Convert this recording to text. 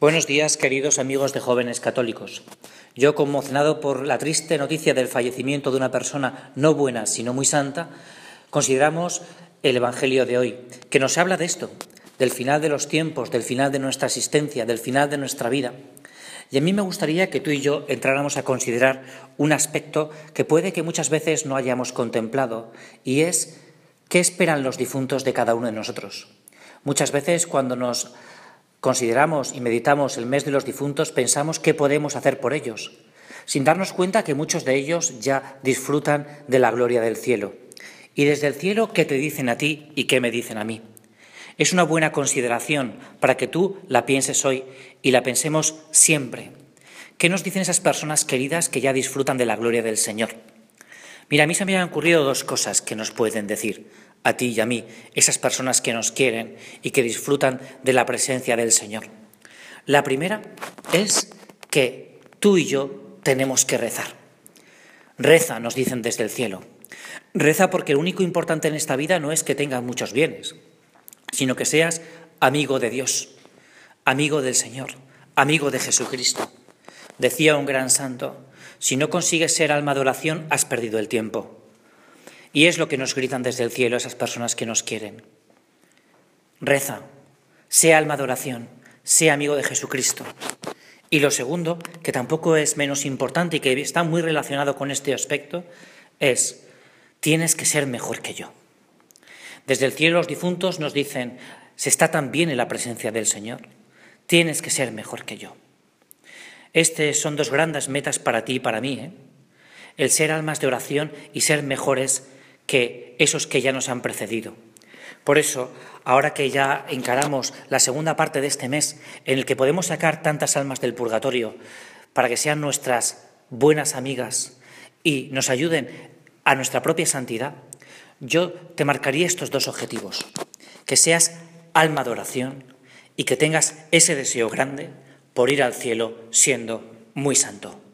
Buenos días, queridos amigos de jóvenes católicos. Yo, conmocionado por la triste noticia del fallecimiento de una persona no buena, sino muy santa, consideramos el Evangelio de hoy, que nos habla de esto, del final de los tiempos, del final de nuestra existencia, del final de nuestra vida. Y a mí me gustaría que tú y yo entráramos a considerar un aspecto que puede que muchas veces no hayamos contemplado, y es qué esperan los difuntos de cada uno de nosotros. Muchas veces cuando nos consideramos y meditamos el mes de los difuntos, pensamos qué podemos hacer por ellos, sin darnos cuenta que muchos de ellos ya disfrutan de la gloria del cielo. Y desde el cielo, ¿qué te dicen a ti y qué me dicen a mí? Es una buena consideración para que tú la pienses hoy y la pensemos siempre. ¿Qué nos dicen esas personas queridas que ya disfrutan de la gloria del Señor? Mira, a mí se me han ocurrido dos cosas que nos pueden decir a ti y a mí, esas personas que nos quieren y que disfrutan de la presencia del Señor. La primera es que tú y yo tenemos que rezar. Reza, nos dicen desde el cielo. Reza porque lo único importante en esta vida no es que tengas muchos bienes, sino que seas amigo de Dios, amigo del Señor, amigo de Jesucristo. Decía un gran santo, si no consigues ser alma de oración, has perdido el tiempo. Y es lo que nos gritan desde el cielo esas personas que nos quieren. Reza, sea alma de oración, sea amigo de Jesucristo. Y lo segundo, que tampoco es menos importante y que está muy relacionado con este aspecto, es, tienes que ser mejor que yo. Desde el cielo los difuntos nos dicen, se está tan bien en la presencia del Señor, tienes que ser mejor que yo. Estas son dos grandes metas para ti y para mí, ¿eh? el ser almas de oración y ser mejores que esos que ya nos han precedido. Por eso, ahora que ya encaramos la segunda parte de este mes, en el que podemos sacar tantas almas del purgatorio para que sean nuestras buenas amigas y nos ayuden a nuestra propia santidad, yo te marcaría estos dos objetivos. Que seas alma de oración y que tengas ese deseo grande por ir al cielo siendo muy santo.